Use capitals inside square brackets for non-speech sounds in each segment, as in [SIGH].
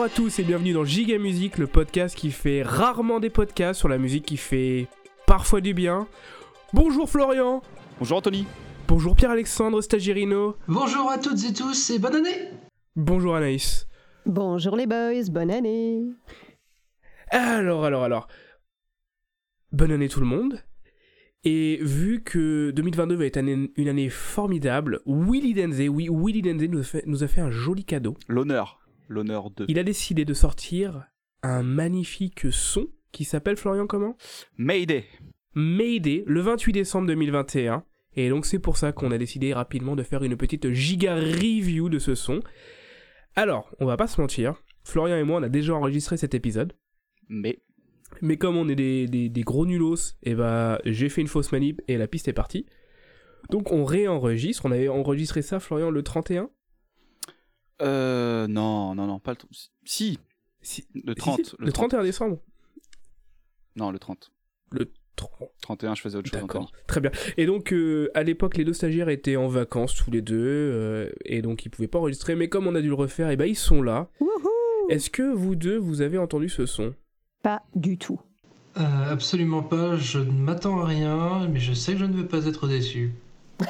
Bonjour à tous et bienvenue dans Giga Musique, le podcast qui fait rarement des podcasts sur la musique qui fait parfois du bien. Bonjour Florian Bonjour Anthony Bonjour Pierre-Alexandre Stagirino Bonjour à toutes et tous et bonne année Bonjour Anaïs Bonjour les boys, bonne année Alors, alors, alors. Bonne année tout le monde. Et vu que 2022 va être année- une année formidable, Willy Denze, oui, Willy Denze nous a fait, nous a fait un joli cadeau. L'honneur. L'honneur de Il a décidé de sortir un magnifique son qui s'appelle Florian comment? Mayday. Mayday, le 28 décembre 2021. Et donc c'est pour ça qu'on a décidé rapidement de faire une petite giga review de ce son. Alors, on va pas se mentir, Florian et moi on a déjà enregistré cet épisode. Mais Mais comme on est des, des- des gros nulos, et bah j'ai fait une fausse manip et la piste est partie. Donc on réenregistre. On avait enregistré ça, Florian, le 31 euh non non non pas le si Si- le si, 30 si, le 31 décembre. non le 30 Le 30. 31 je faisais autre chose D'accord, Anthony. très bien. Et donc, euh, à l'époque, les deux stagiaires étaient en vacances tous les deux, euh, et donc ils pouvaient pas enregistrer. Mais comme on a dû le refaire, et ben ils sont là. Wouhou Est-ce que vous deux, vous avez entendu ce son? Pas du tout. Euh, Absolument pas, je ne m'attends à rien, mais je sais que je ne vais pas être déçu. [LAUGHS]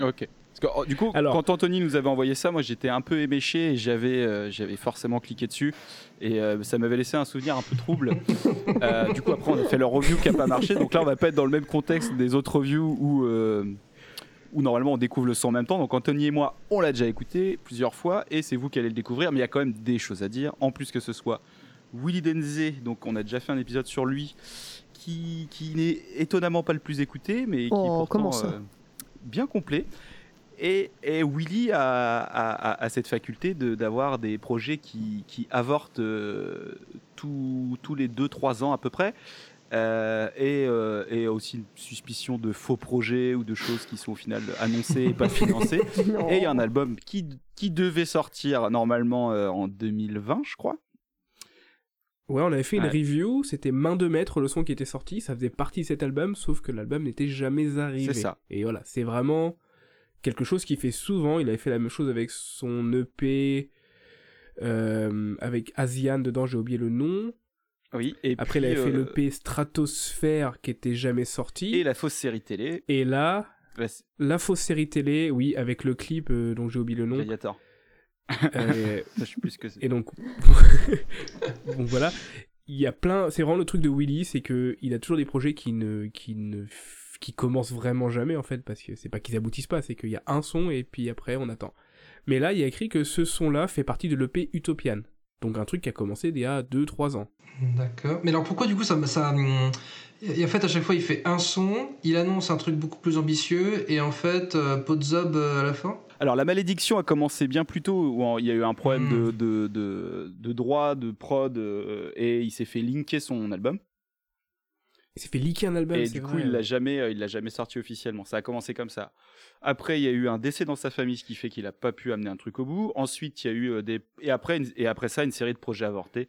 ok parce que, oh, du coup Alors- quand Anthony nous avait envoyé ça moi j'étais un peu éméché et j'avais euh, j'avais forcément cliqué dessus et euh, ça m'avait laissé un souvenir un peu trouble [LAUGHS] Euh, du coup après on a fait leur review qui a pas marché donc là on va pas être dans le même contexte des autres reviews où euh, où normalement on découvre le son en même temps. Donc Anthony et moi, on l'a déjà écouté plusieurs fois et c'est vous qui allez le découvrir. Mais il y a quand même des choses à dire. En plus que ce soit Willy Denze, donc on a déjà fait un épisode sur lui, qui, qui n'est étonnamment pas le plus écouté, mais qui Oh, est pourtant euh, bien complet. Et, et Willy a, a- a- a cette faculté de- d'avoir des projets qui, qui avortent euh, tous- tous les 2-3 ans à peu près. Euh, et, euh, et aussi une suspicion de faux projets ou de choses qui sont au final annoncées et pas [LAUGHS] financées. Et il y a un album qui, qui devait sortir normalement euh, en 2020, je crois. Ouais, on avait fait une review, c'était main de maître le son qui était sorti, ça faisait partie de cet album, sauf que l'album n'était jamais arrivé. C'est ça. Et voilà, c'est vraiment quelque chose qu'il fait souvent. Il avait fait la même chose avec son EP, euh, avec Asian dedans, j'ai oublié le nom. Oui. Et Après, puis, il avait fait euh, l'EP Stratosphère qui était jamais sorti. Et la fausse série télé. Et là, la fausse série télé, oui, avec le clip euh, dont j'ai oublié le nom. Gladiator. Euh, [LAUGHS] Je sais plus que et donc, [LAUGHS] donc voilà, il y a plein. C'est vraiment le truc de Willy, c'est que il a toujours des projets qui ne, qui ne, qui commencent vraiment jamais en fait, parce que c'est pas qu'ils aboutissent pas, c'est qu'il y a un son et puis après on attend. Mais là, il y a écrit que ce son-là fait partie de l'EP Utopian, donc un truc qui a commencé il y a 2-3 ans. D'accord. Mais alors pourquoi du coup ça... ça hum, et en fait à chaque fois il fait un son, il annonce un truc beaucoup plus ambitieux et en fait euh, pot de zob euh, à la fin? Alors, la malédiction a commencé bien plus tôt, où il y a eu un problème Hmm. de, de, de, de droit, de prod, euh, et il s'est fait linker son album. Il s'est fait leaker un album. et du coup, il l'a jamais, euh, il l'a jamais sorti officiellement. Ça a commencé comme ça. Après, il y a eu un décès dans sa famille, ce qui fait qu'il a pas pu amener un truc au bout. Ensuite, il y a eu euh, des et après une- et après ça une série de projets avortés.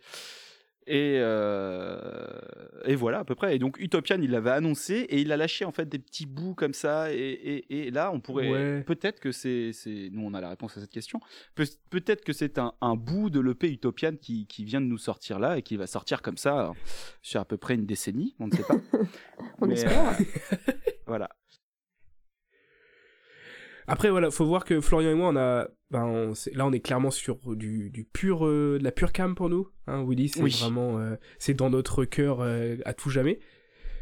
Et euh, et voilà à peu près. Et donc Utopian, il l'avait annoncé et il a lâché en fait des petits bouts comme ça. Et, et, et là, on pourrait Ouais. peut-être que c'est c'est nous on a la réponse à cette question. Peut- Peut-être que c'est un, un bout de l'EP Utopian qui, qui vient de nous sortir là et qui va sortir comme ça sur à peu près une décennie. On ne sait pas. [LAUGHS] On Mais, espère. euh, voilà. Après voilà, faut voir que Florian et moi on a, ben, on- là on est clairement sur du, du pur, euh, de la pure cam pour nous. Hein, Willy, c'est Oui. vraiment, euh, c'est dans notre cœur euh, à tout jamais.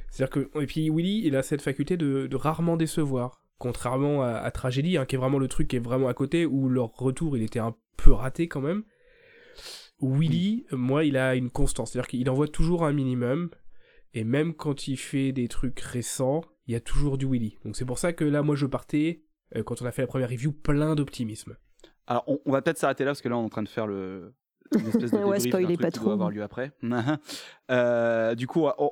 C'est-à-dire que et puis Willy, il a cette faculté de, de rarement décevoir, contrairement à, à Tragédie, hein, qui est vraiment le truc qui est vraiment à côté où leur retour il était un peu raté quand même. Willy, moi, il a une constance, c'est-à-dire qu'il envoie toujours un minimum. Et même quand il fait des trucs récents, il y a toujours du Willy. Donc c'est pour ça que là, moi, je partais, euh, quand on a fait la première review, plein d'optimisme. Alors, on, on va peut-être s'arrêter là parce que là, on est en train de faire le, une espèce de [LAUGHS] Ouais, truc pas qui trop. doit avoir lieu après. [LAUGHS] Euh, du coup, on,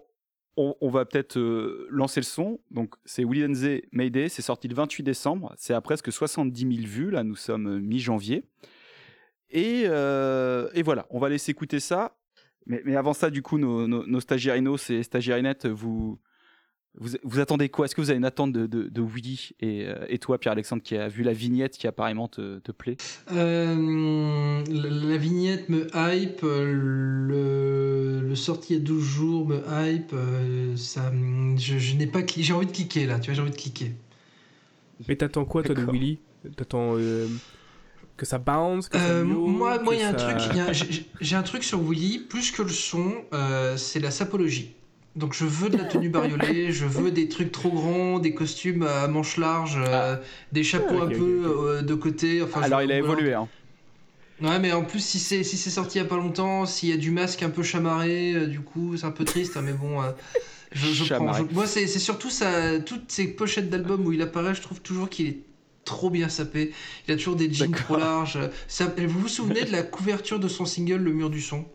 on- on va peut-être euh, lancer le son. Donc, c'est Willy Denze Mayday. C'est sorti le 28 décembre. C'est à presque 70 000 vues. Là, nous sommes euh, mi-janvier. Et, euh, et voilà, on va laisser écouter ça. Mais, mais avant ça, du coup, nos, nos, nos stagiairinos et stagiairinettes, vous, vous, vous attendez quoi? Est-ce que vous avez une attente de, de, de Willy et, euh, et toi, Pierre-Alexandre, qui a vu la vignette qui apparemment te, te plaît? Euh, la, la vignette me hype, le, le sorti il y a 12 jours me hype, euh, ça, je, je n'ai pas j'ai envie de cliquer là, tu vois, j'ai envie de cliquer. Mais t'attends quoi, toi, de. Willy? T'attends euh, que ça bounce que ça Euh, miaule, moi, moi, que il y a un ça- truc, il y a- j'ai- un truc sur Willy, plus que le son, euh, c'est la sapologie. Donc je veux de la tenue bariolée, [LAUGHS] je veux des trucs trop grands, des costumes à manches larges, euh, des chapeaux Ah, un peu euh, de côté. Enfin, Alors je- il a évolué. Hein. Ouais, mais en plus, si c'est si c'est sorti il y a pas longtemps, s'il y a du masque un peu chamarré, euh, du coup, c'est un peu triste, hein, mais bon. euh, [LAUGHS] je, je prends. Chamarré. Je- moi, c'est c'est surtout ça, toutes ces pochettes d'albums où il apparaît, je trouve toujours qu'il est trop bien sapé. Il a toujours des jeans trop larges. Ça- vous vous souvenez de la couverture de son single Le Mur du Son?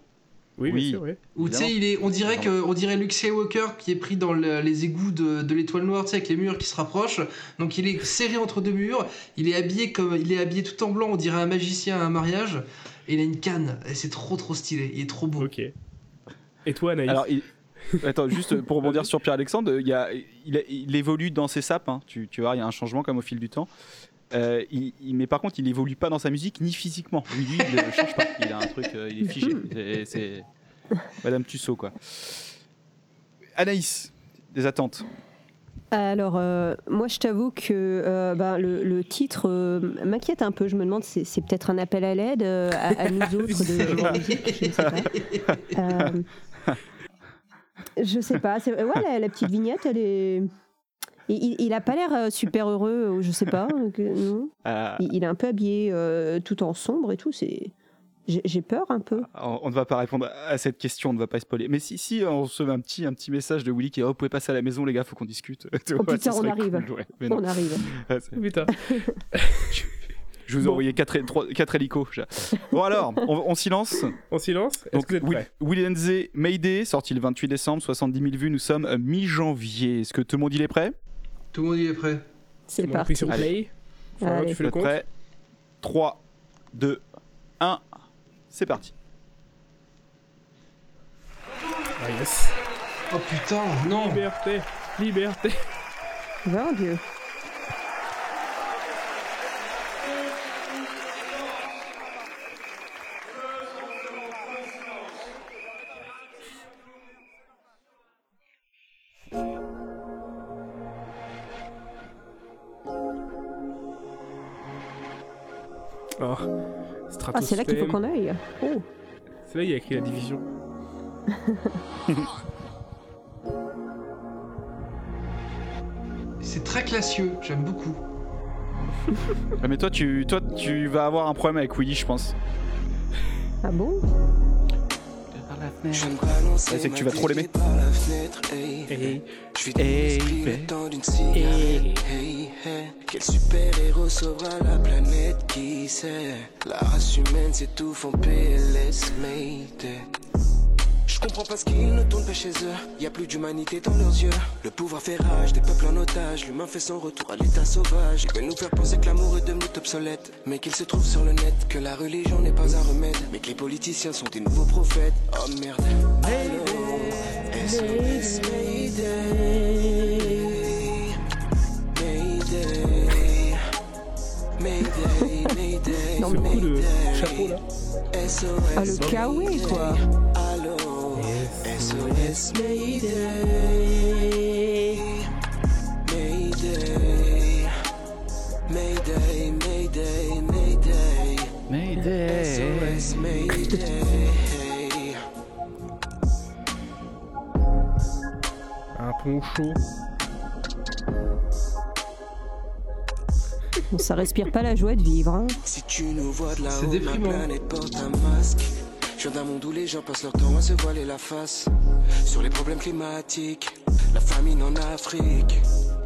Oui, Oui. sûr. Où tu sais, Évidemment. il est, on dirait que, on dirait Luke Skywalker qui est pris dans le- les égouts de, de l'étoile noire, tu sais, avec les murs qui se rapprochent. Donc il est serré entre deux murs. Il est habillé comme, il est habillé tout en blanc. On dirait un magicien à un mariage. Et il a une canne. Et c'est trop trop stylé. Il est trop beau. Ok. Et toi, Anaïs Alors, il- Attends, juste pour rebondir [LAUGHS] sur Pierre-Alexandre, il, y a- il, a- il évolue dans ses sapes, hein. tu, tu vois, il y a un changement comme au fil du temps. Euh, il- il- mais par contre, il évolue pas dans sa musique ni physiquement. Lui, lui, il ne change pas. Il a un truc, euh, il est figé. C'est- Madame Tussaud, quoi. Anaïs, des attentes. Alors, euh, moi, je t'avoue que euh, ben, le, le titre euh, m'inquiète un peu. Je me demande, c'est c'est peut-être un appel à l'aide euh, à, à nous [LAUGHS] autres de je ne sais pas. Euh, [LAUGHS] je sais pas. c'est- Ouais, la, la petite vignette, elle est. Il, il- il a pas l'air euh, super heureux, ou je sais pas. que- non. Euh, Il, il est un peu habillé euh, tout en sombre et tout. C'est. J'ai peur un peu. on on ne va pas répondre à cette question, on ne va pas spoiler. Mais si, si on recevait un petit, un petit message de Willy qui est oh, vous pouvez passer à la maison, les gars, faut qu'on discute. Vois, [LAUGHS] putain, on arrive. cool, ouais. Mais non, On arrive. [LAUGHS] c'est- Putain. [LAUGHS] je vous ai Bon. envoyé 4 quatre hélicos. déjà. Bon, alors, on, on s'y lance. On silence Est-ce Donc, que vous êtes Will, prêts? Will and the Mayday, sorti le 28 décembre, 70 000 vues. Nous sommes euh, mi-janvier. Est-ce que tout le monde y est prêt? Tout le monde y est prêt? C'est On appuie parti. sur play. Allez. tu fais le compte prêts 3, 2, 1. C'est parti. Ah, yes. Oh putain, non. Liberté Liberté Mon Dieu. Oh, Ah, c'est là qu'il faut qu'on aille. Oh. C'est là il y a écrit la division. C'est très classieux. J'aime beaucoup. Ah, mais toi tu, toi, tu vas avoir un problème avec Willy, je pense. Ah bon? C'est que tu vas trop l'aimer. hey. Je vis dans Hey, le temps d'une cigarette. Hey, hey. Quel super héros sauvera la planète, qui sait? La race humaine s'étouffe en PLS, Mayday. Je comprends pas ce qu'ils ne tournent pas chez eux. Y a plus d'humanité dans leurs yeux. Le pouvoir fait rage, des peuples en otage. L'humain fait son retour à l'état sauvage. Ils veulent nous faire penser que l'amour est devenu obsolète. Mais qu'il se trouve sur le net que la religion n'est pas un remède. Mais que les politiciens sont des nouveaux prophètes. Oh merde. Allô, SOS Ce coup de Mayday. chapeau là. Ah, le kawaii, quoi. Allô, SOS Mayday. Mayday. Mayday, Mayday, Mayday. Mayday. SOS Mayday. Un pont ça respire pas la joie de vivre. hein. Si tu nous vois de C'est déprimant. planète porte un masque. Je viens d'un monde où les gens passent leur temps à se voiler la face. Sur les problèmes climatiques, la famine en Afrique.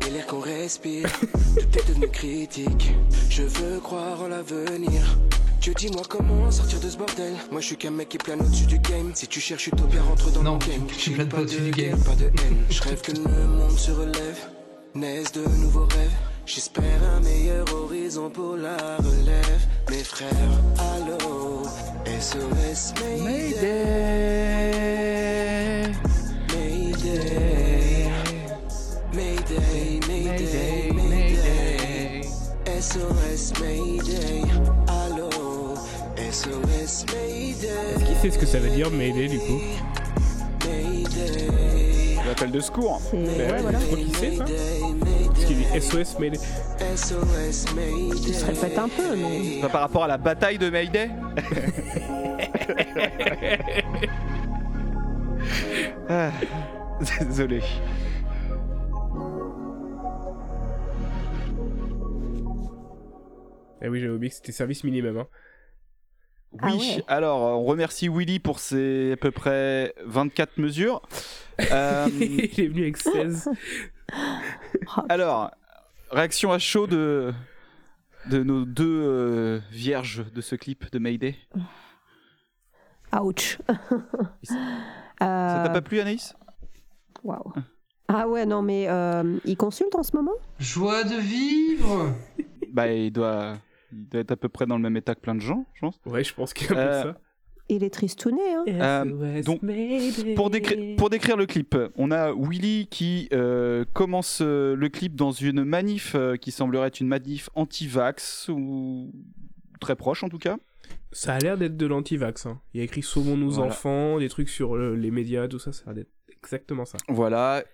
Et l'air qu'on respire, [LAUGHS] tout est devenu critique. Je veux croire en l'avenir. Dieu, dis-moi comment sortir de ce bordel. Moi, je suis qu'un mec qui plane au-dessus du game. Si tu cherches Utopia, rentre dans Non, mon game. J'ai planes pas au-dessus du de game. guerre, Pas de haine. Je rêve que le monde se relève. Naissent de nouveaux rêves. J'espère un meilleur horizon pour la relève. Mes frères, allô, SOS Mayday. Mayday. Mayday, Mayday, Mayday. SOS Mayday. Allô, SOS SOS Mayday. Est-ce qu'il sait ce que ça veut dire Mayday du coup Mayday. L'appel de secours. Ouais, voilà. Je crois qu'il sait ça. Qu'il dit SOS Mayday. SOS Mayday. Il se répète un peu, mais par rapport à la bataille de Mayday Ah, [LAUGHS] Désolé. Ah oui, j'avais oublié que c'était service minimum. Hein. Ah Oui, ouais. alors on remercie Willy pour ses à peu près 24 mesures. [LAUGHS] Euh, Il est venu avec 16. [LAUGHS] alors, réaction à chaud de, de nos deux euh, vierges de ce clip de Mayday. ouch. [LAUGHS] Ça Euh, t'a pas plu Anaïs? Waouh. Ah ouais, non, mais euh, il consulte en ce moment? Joie de vivre Bah il doit, il doit être à peu près dans le même état que plein de gens, je pense. Ouais, je pense qu'il y a un Euh, peu de ça. Il est tristouné, hein Euh, donc, Pour, décri- pour décrire le clip, on a Willy qui euh, commence euh, le clip dans une manif euh, qui semblerait être une manif anti-vax ou très proche en tout cas. Ça a l'air d'être de l'anti-vax. Hein. Il y a écrit Sauvons nos Voilà. enfants, des trucs sur les médias, tout ça, ça a l'air d'être exactement ça. Voilà.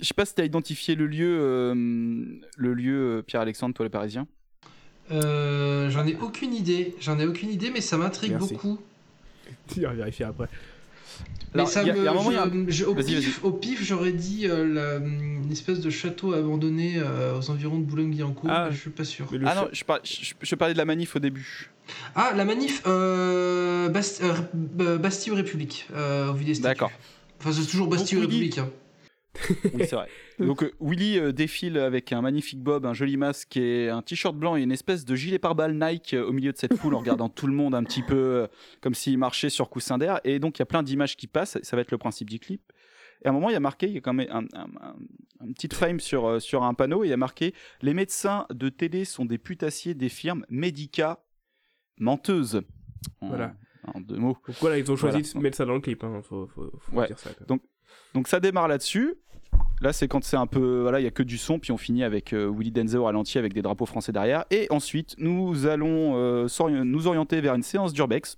Je sais pas si tu as identifié le lieu, euh, le lieu euh, Pierre-Alexandre, toi le Parisien. Euh, J'en ai aucune idée, j'en ai aucune idée, mais ça m'intrigue beaucoup. [LAUGHS] Tu vas vérifier après. Mais Alors, ça il y a- me, il y a un moment, il y a un- je- je- au, pif, au pif, j'aurais dit euh, la- une espèce de château abandonné euh, aux environs de Boulogne-Billancourt, Ah. je suis pas sûr. Ah non, je, par- je- je parlais de la manif au début. Ah, la manif euh, Bast- Bastille ou République, euh, au. D'accord. Enfin, c'est toujours Bastille ou République. hein. [LAUGHS] Oui, c'est vrai. Donc euh, Willy euh, défile avec un magnifique bob, un joli masque et un t-shirt blanc et une espèce de gilet pare-balles Nike euh, au milieu de cette foule en regardant tout le monde un petit peu euh, comme s'il marchait sur coussin d'air. Et donc il y a plein d'images qui passent, ça va être le principe du clip. Et à un moment, il y a marqué, il y a quand même un, un, un- un petit frame sur, euh, sur un panneau, et il y a marqué « Les médecins de télé sont des putassiers des firmes Medica menteuses ». En- Voilà. En deux mots. Donc voilà, ils ont choisi Voilà. de mettre ça dans le clip. Hein. Faut, faut, faut Ouais. dire ça. quoi. Donc- Donc ça démarre là-dessus. Là, c'est quand c'est un peu. Voilà, il y a que du son, puis on finit avec euh, Willy Denzel au ralenti avec des drapeaux français derrière. Et ensuite, nous allons euh, nous orienter vers une séance d'urbex.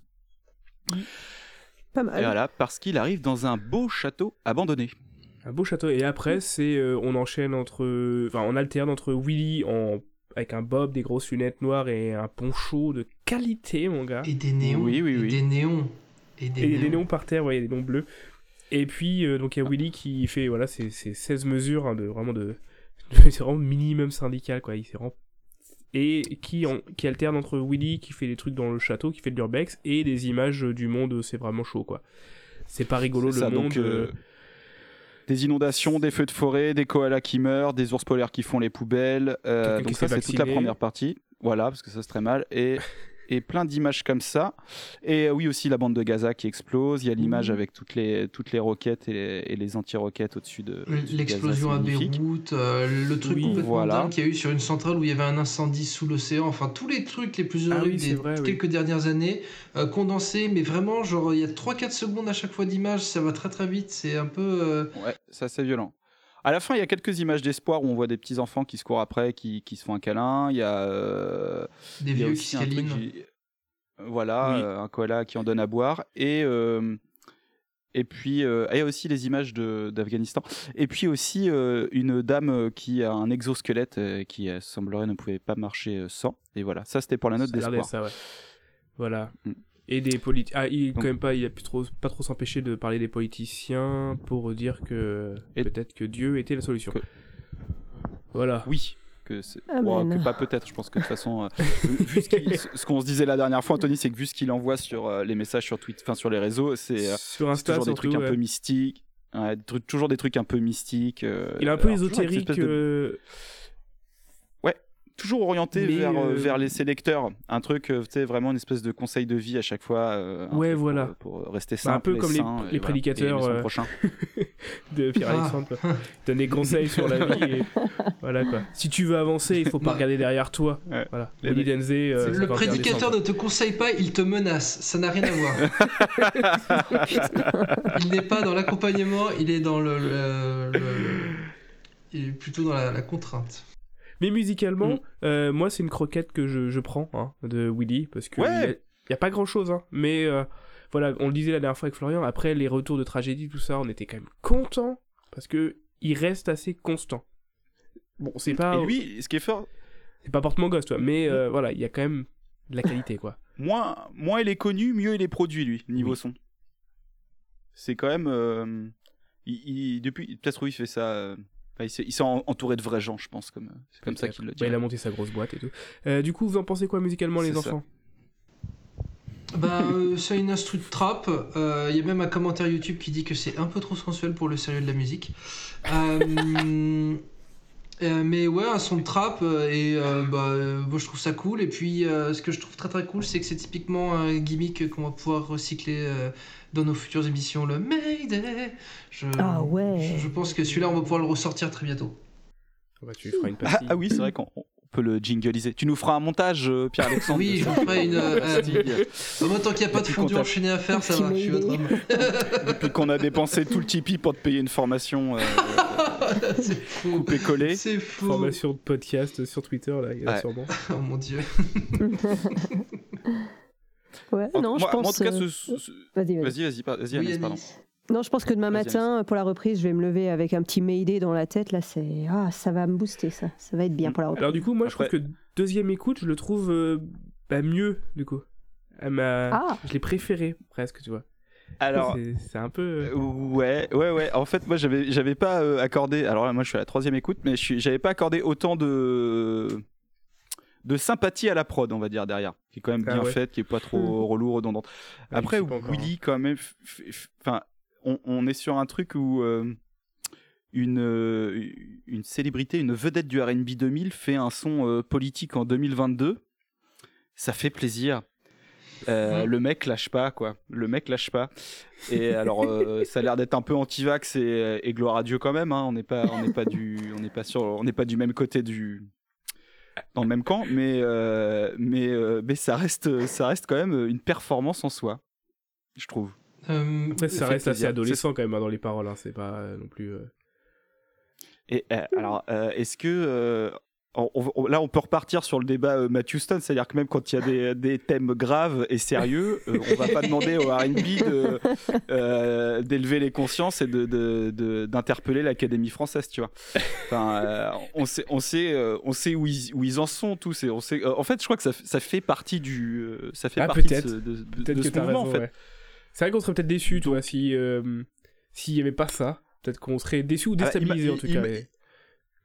Pas Et mal. voilà, parce qu'il arrive dans un beau château abandonné. Un beau château. Et après, c'est euh, on enchaîne entre, enfin, on alterne entre Willy en avec un bob, des grosses lunettes noires et un poncho de qualité, mon gars. Et des néons. Oui, oui, et oui. des néons. Et des Et néons. des par terre, ouais, a des noms bleus. Et puis, euh, donc, il y a Willy qui fait, voilà, c'est 16 mesures, hein, de vraiment [LAUGHS] de. c'est vraiment minimum syndical, quoi. Il s'est vraiment. Et qui, en- qui alterne entre Willy qui fait des trucs dans le château, qui fait de l'urbex, et des images du monde, c'est vraiment chaud, quoi. C'est pas rigolo le ça, monde. donc, euh, Des inondations, des feux de forêt, des koalas qui meurent, des ours polaires qui font les poubelles. euh, donc ça, c'est toute la première partie. Voilà, parce que ça, c'est très mal. Et, [LAUGHS] et plein d'images comme ça. Et euh, oui, aussi la bande de Gaza qui explose. Il y a l'image Mmh. avec toutes les, toutes les roquettes et les, et les anti-roquettes au-dessus de. L'explosion à c'est. Beyrouth, euh, le truc Oui, complètement voilà. dingue qu'il y a eu sur une centrale où il y avait un incendie sous l'océan, enfin tous les trucs les plus Ah horribles oui, c'est des vrai, oui. quelques dernières années, euh, condensés, mais vraiment, genre il y a 3-4 secondes à chaque fois d'image, ça va très très vite, c'est un peu... euh, Ouais, c'est assez violent. À la fin, il y a quelques images d'espoir où on voit des petits enfants qui se courent après, qui, qui se font un câlin. Il y a, euh, des vieux qui truc, câlinent. Voilà, Oui. euh, un koala qui en donne à boire. Et, euh, et puis, il y a aussi les images d'Afghanistan. Et puis aussi euh, une dame qui a un exosquelette qui semblerait ne pouvait pas marcher sans. Et voilà, ça c'était pour la note d'espoir. ouais. Voilà. Mm. Et des politiques. Ah, il Donc- quand même pas, il a pu trop, pas trop s'empêcher de parler des politiciens pour dire que Et- peut-être que Dieu était la solution. Que- Voilà. Oui. Que, bon, que pas peut-être, je pense que de toute façon, euh, vu ce, qu'il- ce qu'on se disait la dernière fois, Anthony, c'est que vu ce qu'il envoie sur euh, les messages sur Twitter, enfin sur les réseaux, c'est euh, Sur c'est Insta, toujours des surtout, trucs un peu mystiques. Ouais, des trucs- toujours des trucs un peu mystiques. euh, Il est un peu ésotérique. de- toujours orienté Mais, vers, euh, euh, vers les sélecteurs. Un truc, euh, tu sais, vraiment une espèce de conseil de vie à chaque fois. euh, Ouais, voilà. Pour, pour rester Bah, simple. un peu et comme les- sain, les et voilà, prédicateurs, et aimer son euh, prochain. [LAUGHS] de Pierre-Alexandre. Ah. quoi. Il donne des conseils sur la vie. Et... [LAUGHS] Voilà quoi. Si tu veux avancer, il faut pas Bah. regarder derrière toi. Ouais. Voilà. Denze, euh, Le 51 prédicateur ne te conseille pas, il te menace, ça n'a rien à voir. [LAUGHS] il n'est pas dans l'accompagnement, il est dans le... le- le- il est plutôt dans la, la contrainte. Mais musicalement, Mm. euh, moi c'est une croquette que je, je prends hein, de Willy parce que Ouais. il y a- il y a pas grand chose, hein, mais euh, voilà, on le disait la dernière fois avec Florian, après les retours de tragédie, tout ça, on était quand même content parce que il reste assez constant. Bon, c'est pas, Et lui, ce qui est fort, c'est pas porte mon gosse, toi, mais euh, voilà, il y a quand même de la qualité, quoi. [LAUGHS] moins, moins il est connu, mieux il est produit, lui, niveau Oui. son. C'est quand même. euh, il, il- depuis, peut-être oui, il fait ça. euh, enfin, il s'est il s'est en- entouré de vrais gens, je pense. comme C'est comme ça qu'il le dit. Bah, il a monté sa grosse boîte et tout. Euh, du coup, vous en pensez quoi musicalement, les ça. enfants? Bah, euh, c'est une instru de trap. Euh, Il y a même un commentaire YouTube qui dit que c'est un peu trop sensuel pour le sérieux de la musique. [LAUGHS] Euh, mais ouais, un son de trap euh, et euh, bah, euh, moi je trouve ça cool. Et puis euh, ce que je trouve très très cool, c'est que c'est typiquement un gimmick qu'on va pouvoir recycler euh, dans nos futures émissions. Le Mayday. Je, Ah ouais. Je, je pense que celui-là, on va pouvoir le ressortir très bientôt. Bah, tu feras une Ah, ah oui, c'est vrai qu'on on peut le jingliser. Tu nous feras un montage, euh, Pierre-Alexandre Oui, je vous ferai une. euh, [LAUGHS] Pastille. Bah, moi, tant qu'il n'y a pas de Depuis fondu qu'on t'a- enchaîné à faire, ça va. Je suis votre homme. [LAUGHS] Depuis qu'on a dépensé tout le Tipeee pour te payer une formation euh, [LAUGHS] c'est fou. coupé-collé. C'est fou. Formation de podcast sur Twitter, là, il y a Ouais. sûrement. Oh mon dieu. Ouais, En- non, moi, je pense. moi, en tout cas, euh, ce- ce- Vas-y, vas-y. vas-y, vas-y, Oui, pardon. Non, je pense que demain matin, pour la reprise, je vais me lever avec un petit Mayday dans la tête. Là, c'est ah, ça va me booster, ça. Ça va être bien Mm. pour la reprise. Alors, du coup, moi, je trouve que deuxième écoute, je le trouve euh, bah, mieux, du coup. M'a- Ah, Je l'ai préféré, presque, tu vois. Alors, C'est- un peu. Euh, Ouais, ouais, ouais. En fait, moi, j'avais, j'avais pas euh, accordé. Alors là, moi, je suis à la troisième écoute, mais j'avais pas accordé autant de de sympathie à la prod, on va dire derrière, qui est quand même Ah bien ouais. faite, qui est pas trop relou, redondante. Ouais, Après, Willy, quand même, f- f- enfin, on, on est sur un truc où euh, une euh, une célébrité, une vedette du R&B 2000 fait un son euh, politique en 2022. Ça fait plaisir. Euh, Ouais. Le mec lâche pas, quoi. Le mec lâche pas. Et [LAUGHS] alors, euh, ça a l'air d'être un peu anti-vax et, et gloire à Dieu quand même. hein. On n'est pas, on n'est pas du, on n'est pas sur, on n'est pas du même côté du, dans le même camp, mais euh, mais mais ça reste, ça reste quand même une performance en soi, je trouve. Euh, Après, ça reste assez adolescent quand même hein, dans les paroles, hein, c'est pas euh, non plus. euh, Et euh, alors, euh, est-ce que euh, on- on- là, on peut repartir sur le débat euh, Matthew Stone, c'est-à-dire que même quand il y a des, des thèmes graves et sérieux, euh, on va pas demander au R&B euh, d'élever les consciences et de, de- de- d'interpeller l'Académie française, tu vois. Enfin, euh, on sait, on sait, euh, on sait où ils, où ils en sont tous. Et on sait, euh, en fait, je crois que ça, fait partie du, ça fait Ah, partie de ce, de, de- Peut-être de que ce t'as mouvement, raison. en fait. ouais. C'est vrai qu'on serait peut-être déçu, tu vois, si euh, s'il y avait pas ça. Peut-être qu'on serait déçu ou Ah, déstabilisé en tout cas.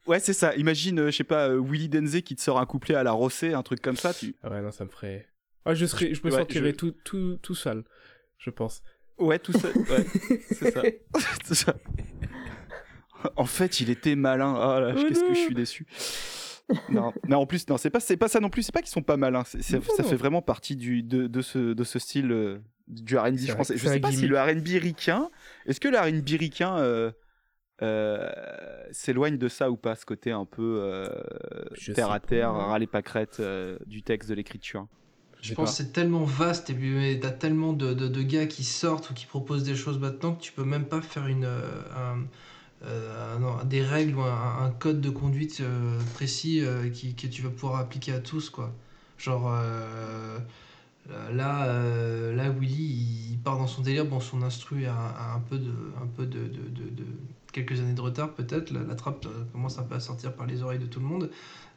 Ouais, c'est ça. Imagine, euh, je sais pas, euh, Willy Denze qui te sort un couplet à la Rossé, un truc comme ça. Tu... Ah ouais, non, ça me ferait. Ah, je serais, je me Ouais, sentirais je- tout, tout, tout seul, je pense. Ouais, tout ça. Ouais, [LAUGHS] c'est ça. [LAUGHS] Ça. En fait, il était malin. Oh là, Oh qu'est-ce que je suis déçu. Non, mais en plus, non, c'est pas, c'est pas ça non plus. C'est pas qu'ils sont pas malins. c'est- c'est- Non, ça non. fait vraiment partie du, de, de ce, de ce style euh, du R&B français. Je c'est sais pas si le R&B ricain, est-ce que le R&B ricain euh, euh, s'éloigne de ça ou pas, ce côté un peu euh, Je terre à terre, pas. râler pâquerette euh, du texte de l'écriture? Je pense que c'est tellement vaste et t'as tellement de, de, de gars qui sortent ou qui proposent des choses maintenant que tu peux même pas faire une, un- un- des règles ou un, code de conduite euh, précis euh, qui, que tu vas pouvoir appliquer à tous quoi. Genre euh, là, euh, là Willy il part dans son délire, bon son instru a, un peu de, un peu de, de, de- quelques années de retard peut-être, la, trappe euh, commence un peu à sortir par les oreilles de tout le monde,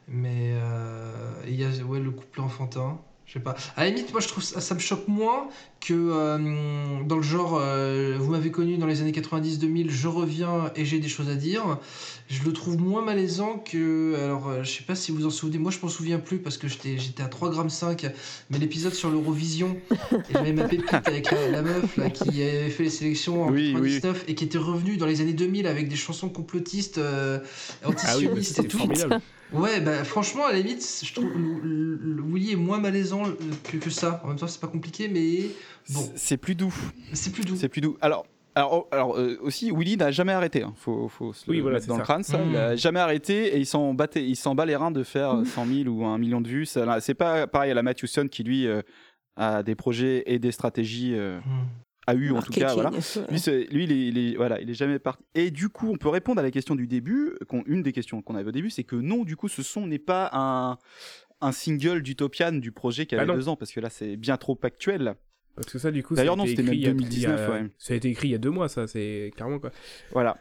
mais euh, il y a ouais, le couple enfantin. Je sais pas. À la limite, moi je trouve ça, ça me choque moins que euh, dans le genre euh, vous m'avez connu dans les années 90-2000, je reviens et j'ai des choses à dire. Je le trouve moins malaisant que. Alors, euh, je sais pas si vous en souvenez, moi je m'en souviens plus parce que j'étais j'étais à 3,5 g, mais l'épisode sur l'Eurovision, et j'avais ma pépite avec la, la meuf là, qui avait fait les sélections en Oui, 99 et qui était revenue dans les années 2000 avec des chansons complotistes, euh, Ah oui, bah, antisionistes et tout. formidable. Ouais, bah franchement, à la limite, je trouve Willy est moins malaisant que, que ça. En même temps, c'est pas compliqué, mais bon, C'est- plus doux. c'est plus doux. C'est plus doux. Alors, alors, oh, alors euh, aussi, Willy n'a jamais arrêté. Hein. Faut, faut se Oui, le voilà, mettre c'est dans le crâne. Ça. Il a Mm. jamais arrêté et il s'en battait, il s'en bat les reins de faire 100 000 ou un million de vues. C'est pas pareil à la Matthew Son qui lui euh, a des projets et des stratégies. euh, a eu en tout cas, voilà. Lui, lui il, est, il est- voilà, il est jamais parti. Et du coup, on peut répondre à la question du début. Une des questions qu'on avait au début, c'est que non, du coup, ce son n'est pas un, un single d'Utopian du projet qui Ah avait non. deux ans, parce que là, c'est bien trop actuel. Parce que ça, du coup, D'ailleurs, non, c'était même écrit il y a- 2019, il y a- ouais. Ça a été écrit il y a deux mois, ça, c'est clairement quoi. Voilà.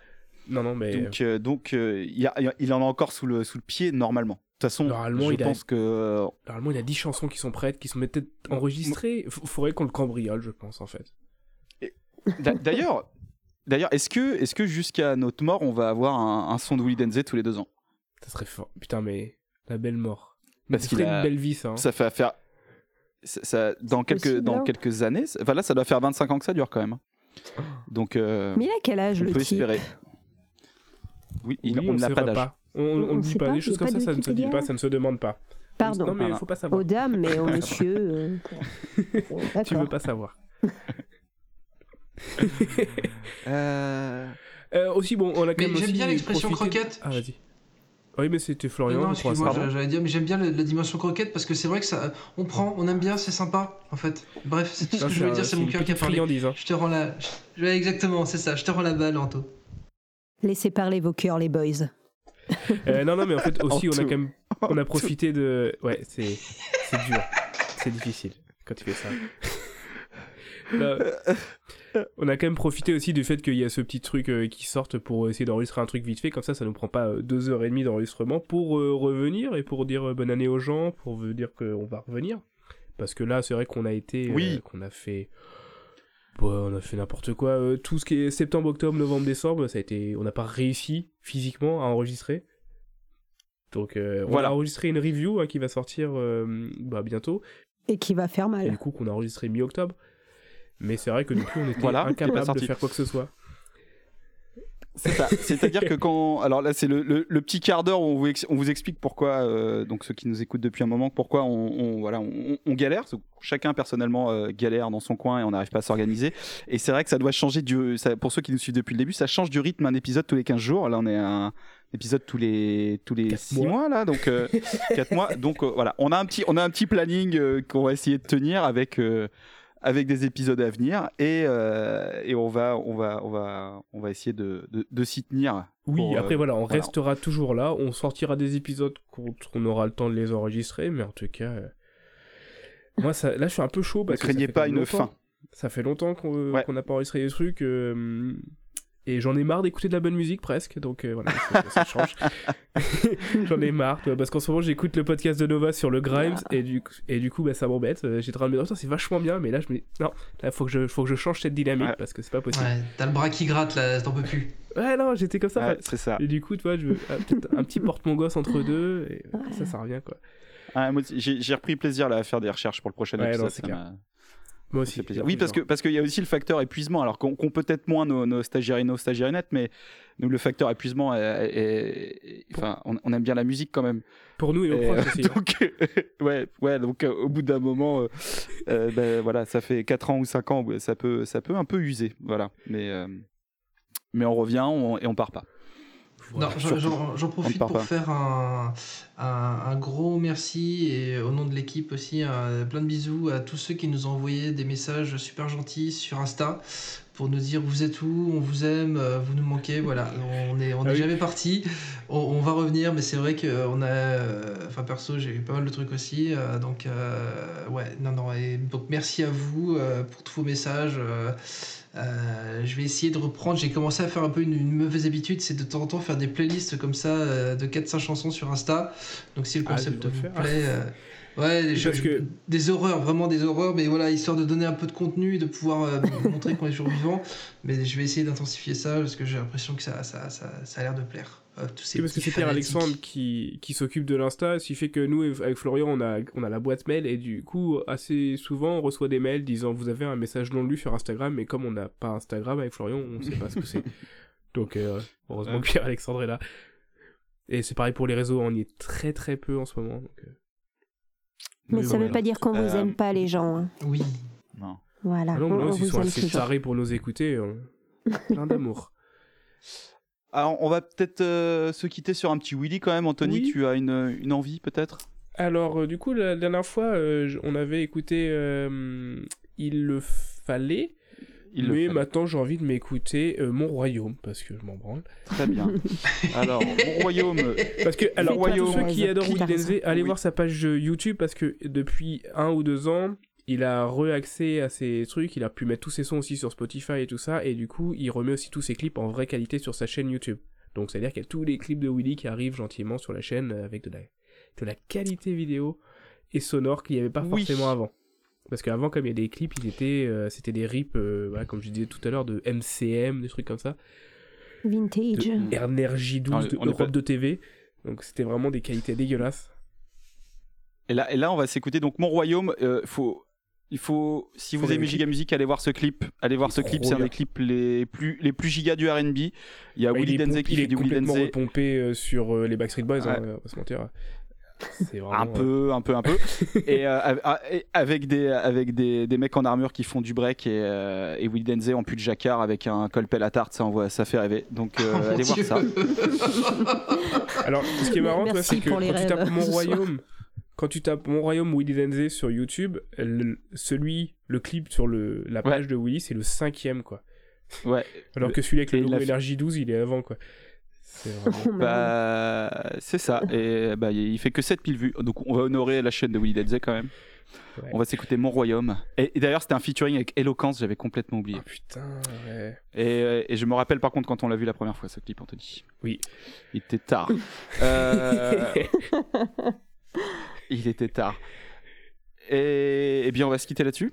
Non, non, mais Donc, euh, donc euh, il a- il il en a encore sous le, sous le pied, normalement. De toute façon, Normalement, je il a- pense que. euh, normalement, il y a 10 chansons qui sont prêtes, qui sont peut-être enregistrées. F- faudrait qu'on le cambriole, je pense, en fait. d'a- D'ailleurs, d'ailleurs, est-ce que, est-ce que jusqu'à notre mort, on va avoir un, un son de Willy Denze tous les deux ans? Ça serait fort. Putain, mais la belle mort. Parce qu'il a- une belle vie, ça. hein. Ça fait affaire. Ça- ça- dans quelques, possible, dans hein. quelques années, enfin là, ça doit faire 25 ans que ça dure quand même. Donc, euh, Mais il a quel âge on le peut type espérer. Oui, il- Oui, on n'a sait pas d'âge. On, ne dit pas, y choses comme ça, ça ne se dit pas, ça ne se demande pas. Pardon. Non, mais il faut pas savoir. Aux dames, mais aux [LAUGHS] messieurs. euh, Tu veux pas savoir. [LAUGHS] Euh, Euh, aussi, bon, on a quand Mais même j'aime bien l'expression croquette. Ah, vas-y. Oui, mais c'était Florian. non, je crois, excuse-moi, j'allais dire, mais j'aime bien la, la dimension croquette parce que c'est vrai que ça, on prend, on aime bien, c'est sympa, en fait. Bref, c'est tout ce que je voulais dire, c'est mon cœur qui a parlé. friandise, hein. Je te rends la, je- ouais, exactement, c'est ça. Je te rends la balle, Anto. Laissez parler vos cœurs, les boys. [LAUGHS] Euh, non, non, mais en fait, aussi, on a tout. quand même on a profité de. Ouais, c'est c'est dur. C'est difficile quand tu fais ça. Là, on a quand même profité aussi du fait qu'il y a ce petit truc euh, qui sorte pour essayer d'enregistrer un truc vite fait, comme ça ça nous prend pas euh, deux heures et demie d'enregistrement pour euh, revenir et pour dire euh, bonne année aux gens, pour vous dire qu'on va revenir. Parce que là c'est vrai qu'on a été, euh, Oui. qu'on a fait, Ouais, on a fait n'importe quoi. Euh, tout ce qui est septembre, octobre, novembre, décembre, ça a été, on n'a pas réussi physiquement à enregistrer. Donc euh, on Voilà. a enregistré une review hein, qui va sortir euh, bah, bientôt Et qui va faire et mal. du coup qu'on a enregistré mi-octobre. Mais c'est vrai que du coup on était Voilà, incapable de faire quoi que ce soit. C'est ça. C'est-à-dire que quand. Alors là, c'est le, le- le petit quart d'heure où on vous, ex- on vous explique pourquoi, euh, donc ceux qui nous écoutent depuis un moment, pourquoi on, on- voilà, on, on galère. Chacun personnellement euh, galère dans son coin et on n'arrive pas à s'organiser. Et c'est vrai que ça doit changer du. ça- pour ceux qui nous suivent depuis le début, ça change du rythme un épisode tous les 15 jours. Là, on est à un épisode tous les tous les Quatre 6 mois. mois. là, donc 4 mois. Donc euh, voilà, on a un petit on a un petit planning euh, qu'on va essayer de tenir avec. Avec des épisodes à venir et, euh, et on va on va on va on va essayer de, de, de s'y tenir Oui, Pour, euh, après voilà, on voilà. restera toujours là, on sortira des épisodes quand on aura le temps de les enregistrer, mais en tout cas, euh, moi ça, là je suis un peu chaud ne parce que ça craignez fait pas une longtemps. fin Ça fait longtemps qu'on Ouais. qu'on n'a pas enregistré des trucs. Et j'en ai marre d'écouter de la bonne musique presque, donc euh, voilà, ça change. [LAUGHS] j'en ai marre, parce qu'en ce moment j'écoute le podcast de Nova sur le Grimes, et du, coup- et du coup bah, ça m'embête. J'étais en train de me dire, c'est vachement bien, mais là je me dis, non, là faut que je, faut que je change cette dynamique, Ouais. parce que c'est pas possible. Ouais, t'as le bras qui gratte là, t'en peux plus. Ouais, non, j'étais comme ça. Ouais, c'est ça Et du coup, tu vois, je veux ah, un petit porte-mon-gosse entre [LAUGHS] deux, et Ouais. ça, ça revient quoi. Ah, j'ai repris plaisir là, à faire des recherches pour le prochain Ouais, épisode non, ça m'a- Moi aussi. plaisir. oui parce que parce qu'il y a aussi le facteur épuisement alors qu'on qu'on peut-être moins nos, nos stagiaires et nos stagiaires nettes mais nous le facteur épuisement est, enfin on, on aime bien la musique quand même Pour nous et nos proches euh, aussi. hein. donc ouais ouais donc euh, au bout d'un moment euh, euh, ben, voilà ça fait 4 ans ou 5 ans ça peut ça peut un peu user voilà mais euh, mais on revient on- et on part pas Non, j'en- profite part pour pas. faire un, un, un gros merci et au nom de l'équipe aussi, un- plein de bisous à tous ceux qui nous ont envoyé des messages super gentils sur Insta pour nous dire vous êtes où, on vous aime, euh, vous nous manquez, voilà, on est, on Ah est oui. jamais parti, on, on va revenir, mais c'est vrai que on a, enfin perso j'ai eu pas mal de trucs aussi, euh, donc euh, ouais, non non, et donc merci à vous euh, pour tous vos messages. Euh, je vais essayer de reprendre. J'ai commencé à faire un peu une, une mauvaise habitude, c'est de temps en temps faire des playlists comme ça euh, de 4-5 chansons sur Insta. Donc si le Ah, concept devrais vous plaît. euh, Ouais, je- que- des horreurs, vraiment des horreurs, mais voilà, histoire de donner un peu de contenu et de pouvoir [LAUGHS] montrer qu'on est toujours vivant. Mais je vais essayer d'intensifier ça parce que j'ai l'impression que ça, ça, ça, ça a l'air de plaire. Euh, tous ces Oui, parce que c'est Pierre. Alexandre qui, qui s'occupe de l'Insta, ce qui fait que nous, avec Florian, on a, on a la boîte mail, et du coup, assez souvent, on reçoit des mails disant vous avez un message non lu sur Instagram, mais comme on n'a pas Instagram avec Florian, on sait pas ce que c'est. [LAUGHS] Donc, euh, heureusement Ouais. que Pierre Alexandre est là. Et c'est pareil pour les réseaux, on y est très très peu en ce moment. donc, euh. Mais ça voilà. veut pas dire qu'on vous Euh, aime pas, les gens. hein. Oui. non Voilà. Ah non, mais on, là, on ils vous sont aime assez tarés pour nous écouter. plein d'amour. [LAUGHS] alors on va peut-être euh, se quitter sur un petit Willy quand même Anthony Oui. tu as une, une envie peut-être? Alors, euh, du coup, la dernière fois, euh, on avait écouté euh, Il le fallait Il le Mais maintenant, j'ai envie de m'écouter euh, Mon Royaume, parce que je m'en branle. Très bien. [LAUGHS] Alors, mon royaume. Parce que, alors, pour ceux qui adorent Willy. Denzé, allez Oui. voir sa page YouTube, parce que depuis un ou deux ans, il a re-accès à ses trucs, il a pu mettre tous ses sons aussi sur Spotify et tout ça, et du coup, il remet aussi tous ses clips en vraie qualité sur sa chaîne YouTube. Donc, c'est-à-dire qu'il y a tous les clips de Willy qui arrivent gentiment sur la chaîne avec de la, de la qualité vidéo et sonore qu'il n'y avait pas Oui. forcément avant. Parce qu'avant, comme il y a des clips, ils étaient, euh, c'était des rips, euh, voilà, comme je disais tout à l'heure, de MCM, des trucs comme ça, Vintage. de RNRJ12, de on est Europe pas- de TV. Donc, c'était vraiment des qualités dégueulasses. Et là, et là, on va s'écouter. Donc, mon royaume, euh, faut. Il faut, si Faut vous aimez Giga Music, allez voir ce clip. Allez voir Il est ce clip, c'est un des clips les plus, les plus giga du R&B. Il y a Ouais, Willy il est, Denze qui il fait est du Willy complètement Denze. repompé euh, sur euh, les Backstreet Boys, hein, Ouais. on va pas se mentir. C'est vraiment. Un peu, un peu, un [LAUGHS] peu. et, euh, ah, et avec des, avec des, des mecs en armure qui font du break et, euh, et Willy Denze en pull de jacquard avec un colpel à tarte, ça envoie, ça fait rêver. Donc euh, [LAUGHS] Oh, allez voir Dieu. ça. [LAUGHS] Alors, ce qui est marrant, c'est que quand tu tapes Mon soir. Quand tu tapes Mon Royaume Willy Denze sur YouTube, le- celui, le clip sur le, la page de Willy, c'est le cinquième, quoi. Ouais. Alors Le- que celui avec le logo a fait- Énergie 12, il est avant, quoi. C'est vraiment. [LAUGHS] Oh. Bah, c'est ça. Et bah, il fait que 7000 vues. Donc on va honorer la chaîne de Willy Denze quand même. Ouais. On va s'écouter Mon Royaume. Et, et d'ailleurs, c'était un featuring avec Eloquence, j'avais complètement oublié. Ah, putain, ouais. Et, et je me rappelle par contre quand on l'a vu la première fois, ce clip, Anthony. Oui. Il était tard. [LAUGHS] Euh, [LAUGHS] Il était tard. Et, eh bien, on va se quitter là-dessus.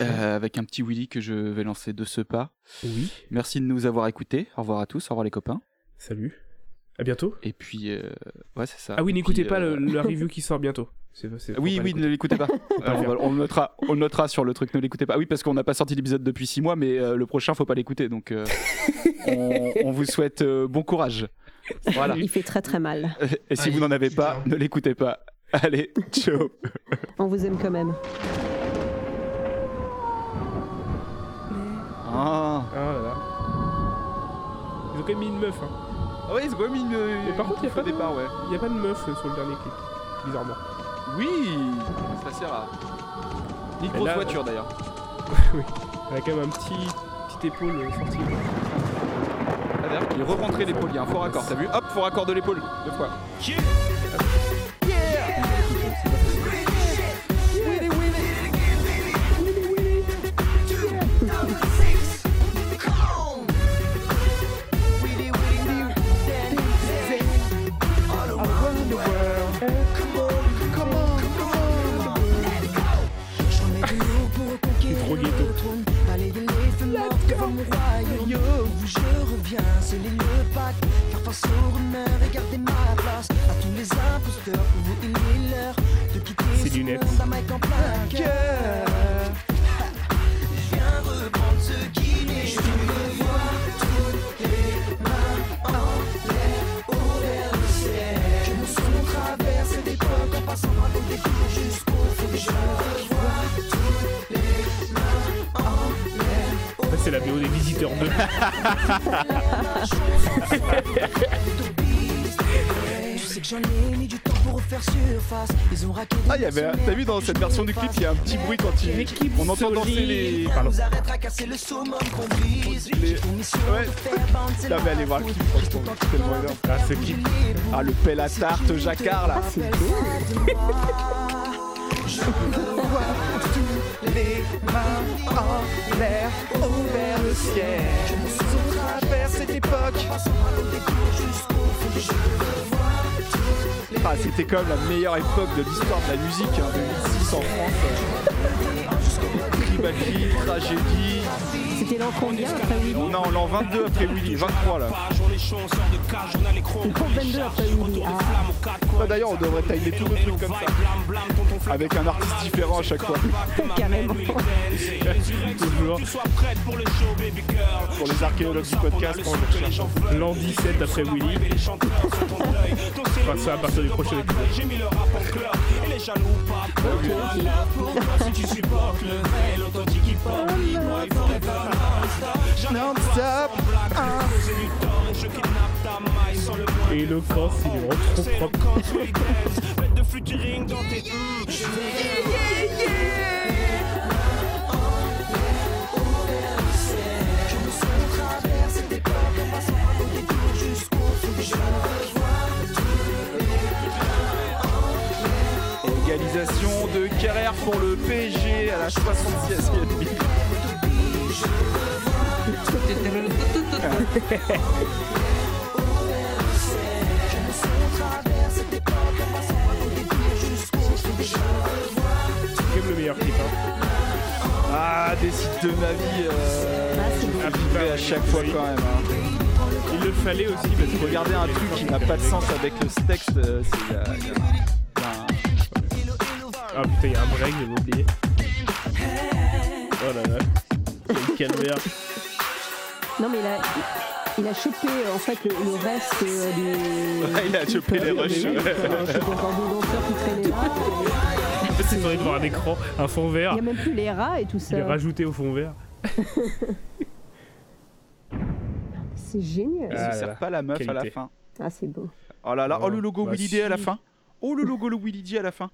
Euh, avec un petit Willy que je vais lancer de ce pas. Oui. Merci de nous avoir écoutés. Au revoir à tous. Au revoir les copains. Salut. À bientôt. Et puis, euh, ouais, c'est ça. Ah oui, n'écoutez pas euh, le, la [LAUGHS] review qui sort bientôt. C'est- c'est- faut Oui, oui, ne l'écoutez pas. [LAUGHS] Euh, on, notera, on notera sur le truc, ne l'écoutez pas. Oui, parce qu'on n'a pas sorti l'épisode depuis 6 mois, mais euh, le prochain, faut pas l'écouter. Donc, euh, [LAUGHS] on, on vous souhaite euh, bon courage. Voilà. Il fait très très mal. Et si Aïe, vous n'en avez pas, putain. ne l'écoutez pas. [LAUGHS] Allez, ciao. On vous aime quand même. Ah, Ah là là. Ils ont quand même mis une meuf. Hein. Ah ouais, c'est quand même une. Mais par contre, il y a au pas de- départ, ouais. Il y a pas de meuf euh, sur le dernier clip. Bizarrement. Oui, c'est assez rare. Ni grosse là, voiture d'ailleurs. [LAUGHS] oui. Elle a quand même un petit, petit épaule euh, sorti. Ah, d'ailleurs, il re-rentrait l'épaule, il y a un faux raccord, t'as vu? Hop, faux raccord de l'épaule, deux fois. [LAUGHS] Ah, il y avait, t'as vu dans cette version du clip, il y a un petit bruit quand il. On entend danser les. Pardon. Les- Ouais. c'est Non, mais allez voir le clip, franchement, c'est tellement énorme. Ah, ce clip. Ah, le pelle à tarte jacquard là. Voir toutes les mains en l'air, au vers le ciel. Je me suis travers cette époque. Ah, c'était quand même la meilleure époque de l'histoire de la musique, hein, 2006 en France. tragédie. C'était l'an combien après Willy Non, l'an 22 après Willy, 23 là. L'an 22 après Willy. Ah, Ah, D'ailleurs, on devrait tailler tous nos trucs comme ça. Avec un artiste différent à chaque fois. [LAUGHS] carrément. Toujours. Pour les archéologues du podcast, on. L'an 17 après Willy. Enfin, ça à partir du prochain épisode non-stop. Et le corps, il est trop propre. De. Égalisation de carrière pour le PSG à la 76e. C'est quand même le meilleur clip. Hein. Ah, décide de ma vie. Euh, Ah, beau. à vibrer à chaque fois quand même. hein. Il le fallait aussi parce que Regardez un truc qui n'a pas de sens avec le texte. euh, c'est- y a- y a- un- Ah putain, il y a un break, j'avais oublié. Oh là là. Quel calvaire. Non, mais il a, il a chopé en fait le, le reste euh, du. Ouais, il a chopé les rushs, encore deux danseurs qui traînaient là. C'est vrai devant un écran, un fond Il vert. n'y a même plus les rats et tout Il ça. est rajouté au fond vert. [LAUGHS] C'est génial. Il Ah se là sert pas la meuf à la fin. Ah, c'est beau. Oh là là, oh le logo Bah, Willy D à la fin. Oh le logo le Willy D à la fin.